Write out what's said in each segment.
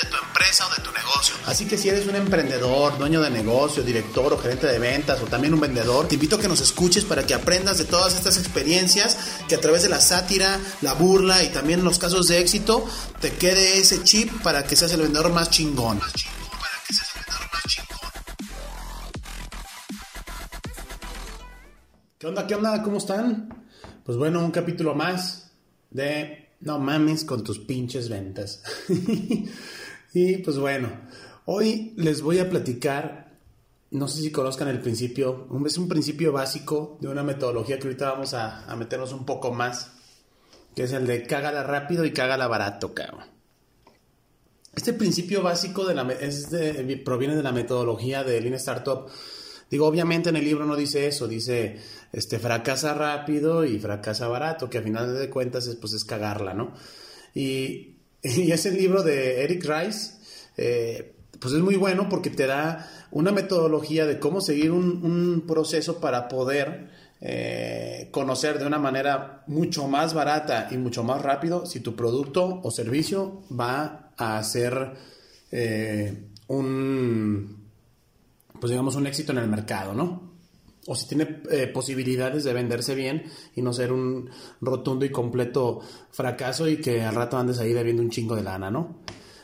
de tu empresa o de tu negocio. Así que si eres un emprendedor, dueño de negocio, director o gerente de ventas o también un vendedor, te invito a que nos escuches para que aprendas de todas estas experiencias que a través de la sátira, la burla y también los casos de éxito te quede ese chip para que seas el vendedor más chingón. ¿Qué onda? ¿Qué onda? ¿Cómo están? Pues bueno, un capítulo más de No mames con tus pinches ventas. y pues bueno, hoy les voy a platicar, no sé si conozcan el principio, es un principio básico de una metodología que ahorita vamos a, meternos un poco más, que es el de cágala rápido y cágala barato, cabrón. Este principio básico de la, proviene de la metodología de Lean Startup. Digo, obviamente en el libro no dice eso, dice este, fracasa rápido y fracasa barato, que al final de cuentas es, pues, es cagarla, ¿no? Y, ese libro de Eric Rice, eh, pues es muy bueno porque te da una metodología de cómo seguir un, proceso para poder eh, conocer de una manera mucho más barata y mucho más rápido si tu producto o servicio va a hacer eh, un, pues digamos, un éxito en el mercado, ¿no? O si tiene eh, posibilidades de venderse bien y no ser un rotundo y completo fracaso y que al rato andes ahí debiendo un chingo de lana, ¿no?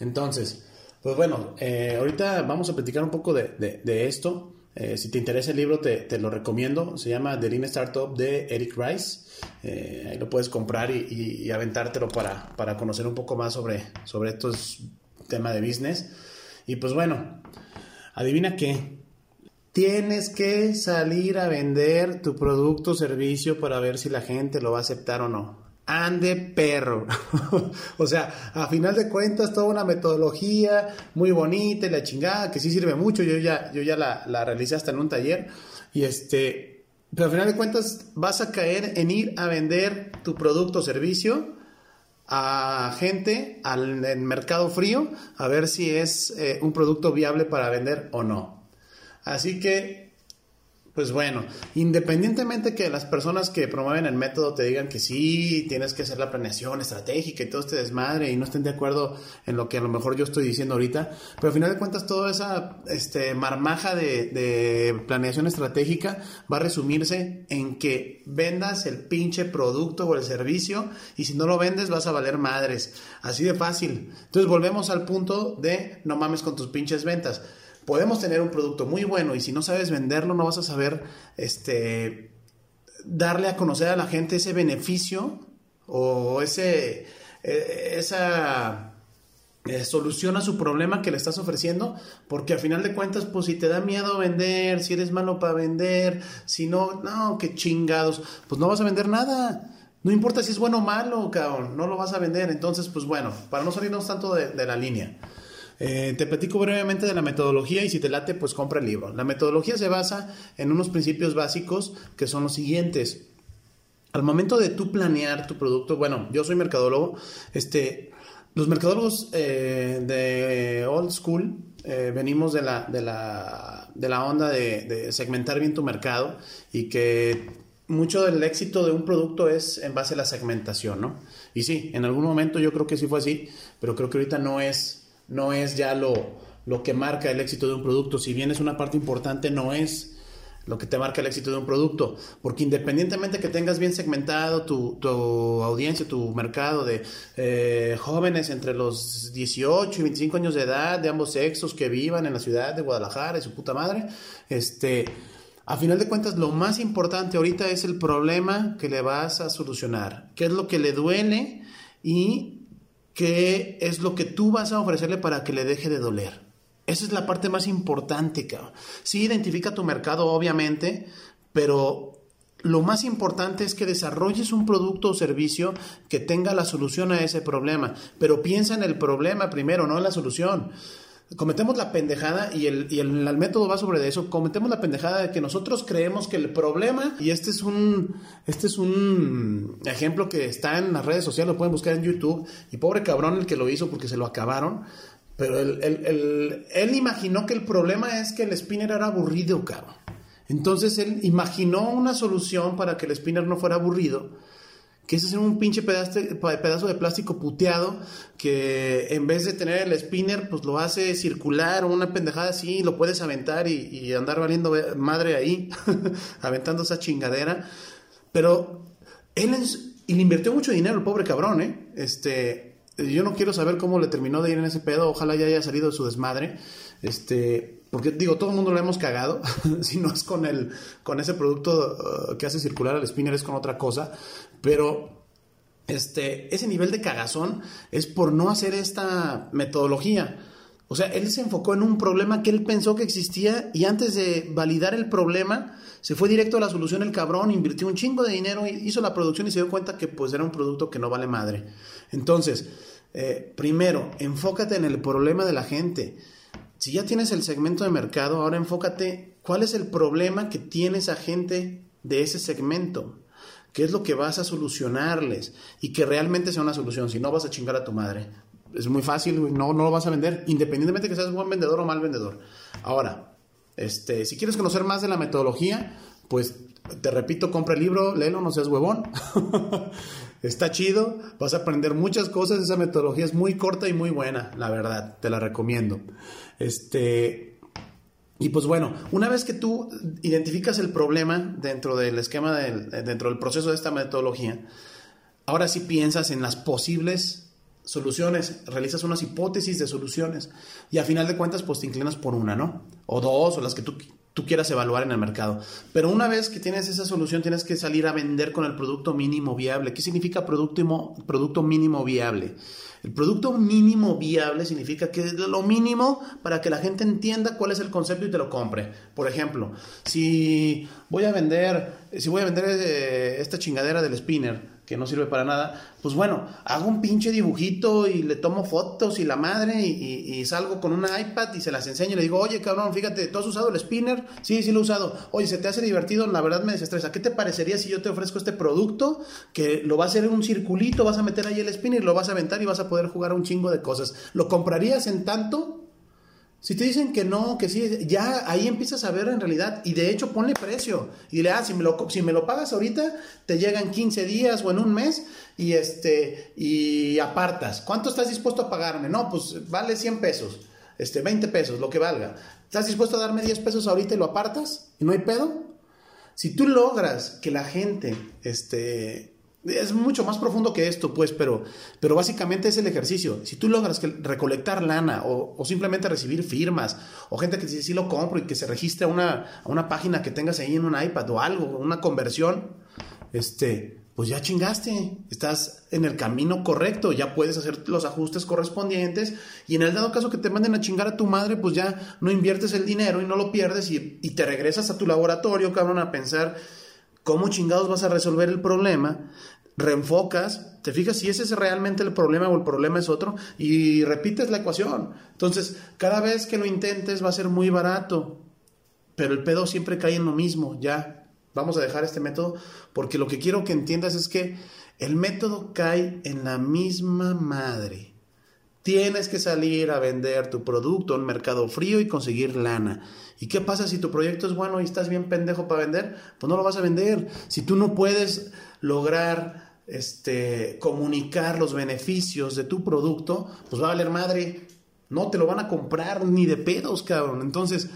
Entonces, pues bueno, eh, ahorita vamos a platicar un poco de, esto. si te interesa el libro, te, lo recomiendo. Se llama The Lean Startup de Eric Rice. Eh, ahí lo puedes comprar y, aventártelo para, para, conocer un poco más sobre, sobre estos temas de business. Y pues bueno, adivina qué. Tienes que salir a vender tu producto o servicio para ver si la gente lo va a aceptar o no. Ande perro. o sea, a final de cuentas, toda una metodología muy bonita y la chingada, que sí sirve mucho. Yo ya, yo ya la, la realicé hasta en un taller. Y este, pero al final de cuentas vas a caer en ir a vender tu producto o servicio a gente al mercado frío a ver si es eh, un producto viable para vender o no. Así que pues bueno, independientemente que las personas que promueven el método te digan que sí, tienes que hacer la planeación estratégica y todo este desmadre y no estén de acuerdo en lo que a lo mejor yo estoy diciendo ahorita, pero al final de cuentas toda esa este, marmaja de, de planeación estratégica va a resumirse en que vendas el pinche producto o el servicio y si no lo vendes vas a valer madres. Así de fácil. Entonces volvemos al punto de no mames con tus pinches ventas podemos tener un producto muy bueno y si no sabes venderlo no vas a saber este darle a conocer a la gente ese beneficio o ese e, esa eh, solución a su problema que le estás ofreciendo, porque al final de cuentas, pues si te da miedo vender, si eres malo para vender, si no, no, qué chingados, pues no vas a vender nada. No importa si es bueno o malo, cabrón, no lo vas a vender. Entonces, pues bueno, para no salirnos tanto de la línea. Eh, te platico brevemente de la metodología y si te late, pues compra el libro. La metodología se basa en unos principios básicos que son los siguientes. Al momento de tú planear tu producto, bueno, yo soy mercadólogo, este, los mercadólogos eh, de old school eh, venimos de la, de la, de la onda de, de segmentar bien tu mercado y que mucho del éxito de un producto es en base a la segmentación, ¿no? Y sí, en algún momento yo creo que sí fue así, pero creo que ahorita no es no es ya lo, lo que marca el éxito de un producto. Si bien es una parte importante, no es lo que te marca el éxito de un producto. Porque independientemente que tengas bien segmentado tu, audiencia, tu mercado de eh, jóvenes entre los 18 y 25 años de edad, de ambos sexos, que vivan en la ciudad de Guadalajara y su puta madre, este, a final de cuentas lo más importante ahorita es el problema que le vas a solucionar. ¿Qué es lo que le duele? Y qué es lo que tú vas a ofrecerle para que le deje de doler. Esa es la parte más importante, cabrón. Sí, identifica tu mercado, obviamente, pero lo más importante es que desarrolles un producto o servicio que tenga la solución a ese problema. Pero piensa en el problema primero, no en la solución. Cometemos la pendejada y el, y el, método va sobre eso, cometemos la pendejada de que nosotros creemos que el problema, y este es un, este es un ejemplo que está en las redes sociales, lo pueden buscar en YouTube, y pobre cabrón el que lo hizo porque se lo acabaron, pero él, él imaginó que el problema es que el spinner era aburrido, cabrón. Entonces él imaginó una solución para que el spinner no fuera aburrido que es un pinche pedazo, de plástico puteado que en vez de tener el spinner, pues lo hace circular o una pendejada así, lo puedes aventar y, andar valiendo madre ahí, aventando esa chingadera. Pero él y le invirtió mucho dinero, el pobre cabrón, ¿eh? Este, yo no quiero saber cómo le terminó de ir en ese pedo, ojalá ya haya salido de su desmadre. Este, porque digo, todo el mundo lo hemos cagado, si no es con el, con ese producto uh, que hace circular el spinner, es con otra cosa, pero este, ese nivel de cagazón es por no hacer esta metodología. O sea, él se enfocó en un problema que él pensó que existía y antes de validar el problema, se fue directo a la solución el cabrón, invirtió un chingo de dinero, hizo la producción y se dio cuenta que pues era un producto que no vale madre. Entonces, eh, primero, enfócate en el problema de la gente. Si ya tienes el segmento de mercado, ahora enfócate cuál es el problema que tiene esa gente de ese segmento qué es lo que vas a solucionarles y que realmente sea una solución. Si no, vas a chingar a tu madre. Es muy fácil, no, no lo vas a vender, independientemente de que seas buen vendedor o mal vendedor. Ahora, este, si quieres conocer más de la metodología, pues te repito, compra el libro, léelo, no seas huevón. Está chido, vas a aprender muchas cosas, esa metodología es muy corta y muy buena, la verdad, te la recomiendo. Este, y pues bueno, una vez que tú identificas el problema dentro del esquema, dentro del proceso de esta metodología, ahora sí piensas en las posibles soluciones, realizas unas hipótesis de soluciones y a final de cuentas pues te inclinas por una, ¿no? O dos, o las que tú, tú quieras evaluar en el mercado. Pero una vez que tienes esa solución tienes que salir a vender con el producto mínimo viable. ¿Qué significa producto, producto mínimo viable? El producto mínimo viable significa que es lo mínimo para que la gente entienda cuál es el concepto y te lo compre. Por ejemplo, si voy a vender, si voy a vender eh, esta chingadera del spinner, que no sirve para nada, pues bueno, hago un pinche dibujito y le tomo fotos y la madre y, salgo con una iPad y se las enseño y le digo, oye cabrón, fíjate, ¿tú has usado el spinner? Sí, sí lo he usado. Oye, ¿se te hace divertido? La verdad me desestresa. ¿Qué te parecería si yo te ofrezco este producto que lo vas a hacer en un circulito, vas a meter ahí el spinner, lo vas a aventar y vas a poder jugar un chingo de cosas? ¿Lo comprarías en tanto? Si te dicen que no, que sí, ya ahí empiezas a ver en realidad y de hecho ponle precio y dile, ah, si me lo, si me lo pagas ahorita, te llegan 15 días o en un mes y, este, y apartas. ¿Cuánto estás dispuesto a pagarme? No, pues vale 100 pesos, este, 20 pesos, lo que valga. ¿Estás dispuesto a darme 10 pesos ahorita y lo apartas? ¿Y no hay pedo? Si tú logras que la gente, este, es mucho más profundo que esto, pues, pero, pero básicamente es el ejercicio. Si tú logras que, recolectar lana o, simplemente recibir firmas o gente que dice sí lo compro y que se registre a una, una página que tengas ahí en un iPad o algo, una conversión, este, pues ya chingaste, estás en el camino correcto, ya puedes hacer los ajustes correspondientes y en el dado caso que te manden a chingar a tu madre, pues ya no inviertes el dinero y no lo pierdes y, y te regresas a tu laboratorio, cabrón, a pensar cómo chingados vas a resolver el problema reenfocas, te fijas si ese es realmente el problema o el problema es otro y repites la ecuación. Entonces, cada vez que lo intentes va a ser muy barato, pero el pedo siempre cae en lo mismo, ya. Vamos a dejar este método porque lo que quiero que entiendas es que el método cae en la misma madre. Tienes que salir a vender tu producto en mercado frío y conseguir lana. ¿Y qué pasa si tu proyecto es bueno y estás bien pendejo para vender? Pues no lo vas a vender. Si tú no puedes lograr este, comunicar los beneficios de tu producto, pues va a valer madre. No te lo van a comprar ni de pedos, cabrón. Entonces,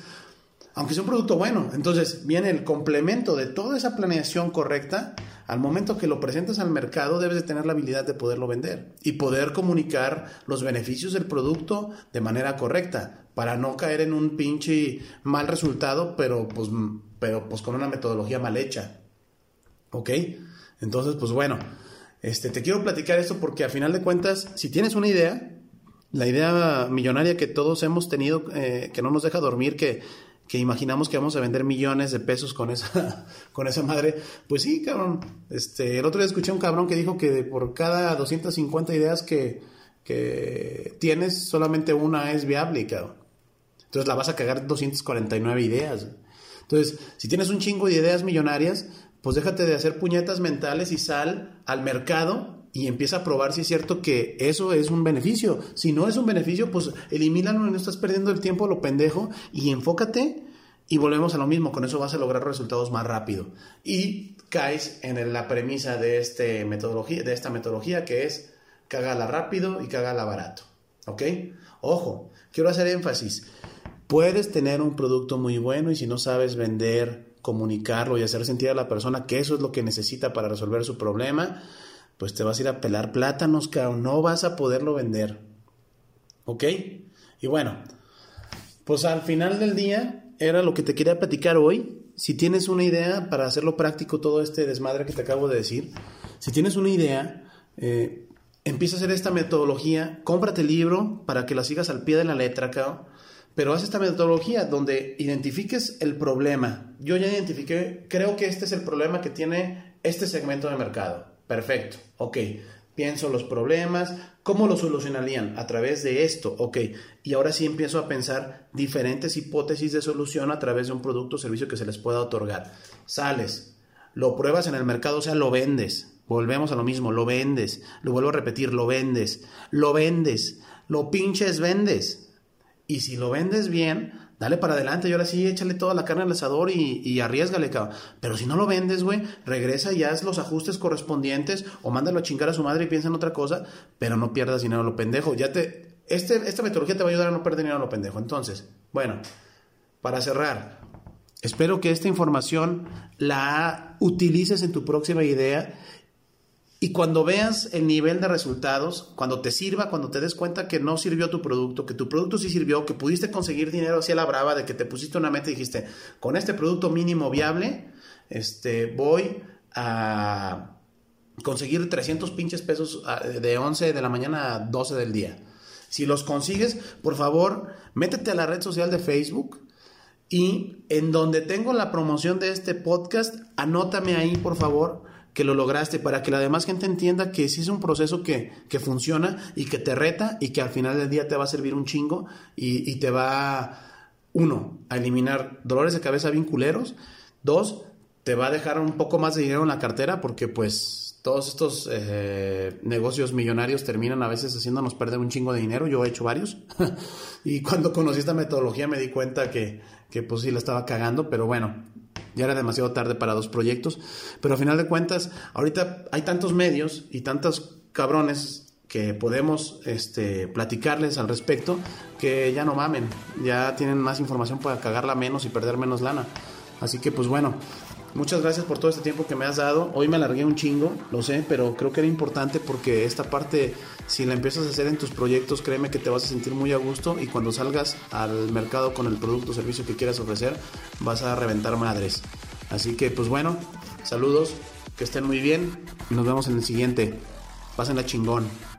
aunque sea un producto bueno, entonces viene el complemento de toda esa planeación correcta. Al momento que lo presentas al mercado, debes de tener la habilidad de poderlo vender y poder comunicar los beneficios del producto de manera correcta para no caer en un pinche mal resultado, pero pues, pero pues con una metodología mal hecha. ¿Ok? Entonces, pues bueno, este, te quiero platicar esto porque a final de cuentas, si tienes una idea, la idea millonaria que todos hemos tenido, eh, que no nos deja dormir, que, que imaginamos que vamos a vender millones de pesos con esa, con esa madre, pues sí, cabrón. Este, el otro día escuché a un cabrón que dijo que por cada 250 ideas que, que tienes, solamente una es viable, cabrón. Entonces la vas a cagar 249 ideas. Entonces, si tienes un chingo de ideas millonarias, pues déjate de hacer puñetas mentales y sal al mercado y empieza a probar si es cierto que eso es un beneficio. Si no es un beneficio, pues elimínalo no estás perdiendo el tiempo lo pendejo y enfócate y volvemos a lo mismo, con eso vas a lograr resultados más rápido. Y caes en la premisa de, este metodología, de esta metodología que es cagala rápido y cagala barato. ¿Ok? Ojo, quiero hacer énfasis. Puedes tener un producto muy bueno y si no sabes vender, comunicarlo y hacer sentir a la persona que eso es lo que necesita para resolver su problema, pues te vas a ir a pelar plátanos, cabrón. No vas a poderlo vender. ¿Ok? Y bueno, pues al final del día era lo que te quería platicar hoy. Si tienes una idea para hacerlo práctico, todo este desmadre que te acabo de decir, si tienes una idea, eh, empieza a hacer esta metodología, cómprate el libro para que la sigas al pie de la letra, cabrón pero haz esta metodología donde identifiques el problema. Yo ya identifiqué, creo que este es el problema que tiene este segmento de mercado. Perfecto, ok. Pienso los problemas, ¿cómo lo solucionarían? A través de esto, ok. Y ahora sí empiezo a pensar diferentes hipótesis de solución a través de un producto o servicio que se les pueda otorgar. Sales, lo pruebas en el mercado, o sea, lo vendes. Volvemos a lo mismo, lo vendes. Lo vuelvo a repetir, lo vendes. Lo vendes. Lo pinches vendes. Y si lo vendes bien, dale para adelante y ahora sí échale toda la carne al asador y, y arriesgale, cabrón. Pero si no lo vendes, güey, regresa y haz los ajustes correspondientes o mándalo a chingar a su madre y piensa en otra cosa, pero no pierdas dinero a lo pendejo. Ya te, este, esta metodología te va a ayudar a no perder dinero a lo pendejo. Entonces, bueno, para cerrar, espero que esta información la utilices en tu próxima idea y cuando veas el nivel de resultados, cuando te sirva, cuando te des cuenta que no sirvió tu producto, que tu producto sí sirvió, que pudiste conseguir dinero hacia la brava, de que te pusiste una meta y dijiste, con este producto mínimo viable, este, voy a conseguir 300 pinches pesos ah, de 11 de la mañana a 12 del día. Si los consigues, por favor, métete a la red social de Facebook y en donde tengo la promoción de este podcast, anótame ahí, por favor que lo lograste, para que la demás gente entienda que sí es un proceso que, funciona y que te reta y que al final del día te va a servir un chingo y, te va, uno, a eliminar dolores de cabeza vinculeros, dos, te va a dejar un poco más de dinero en la cartera porque pues todos estos eh, negocios millonarios terminan a veces haciéndonos perder un chingo de dinero. Yo he hecho varios. y cuando conocí esta metodología me di cuenta que, que pues sí la estaba cagando, pero bueno, ya era demasiado tarde para dos proyectos, pero a final de cuentas, ahorita hay tantos medios y tantos cabrones que podemos este, platicarles al respecto que ya no mamen, ya tienen más información para cagarla menos y perder menos lana. Así que pues bueno, Muchas gracias por todo este tiempo que me has dado. Hoy me alargué un chingo, lo sé, pero creo que era importante porque esta parte, si la empiezas a hacer en tus proyectos, créeme que te vas a sentir muy a gusto y cuando salgas al mercado con el producto o servicio que quieras ofrecer, vas a reventar madres. Así que, pues bueno, saludos, que estén muy bien y nos vemos en el siguiente. Pásenla chingón.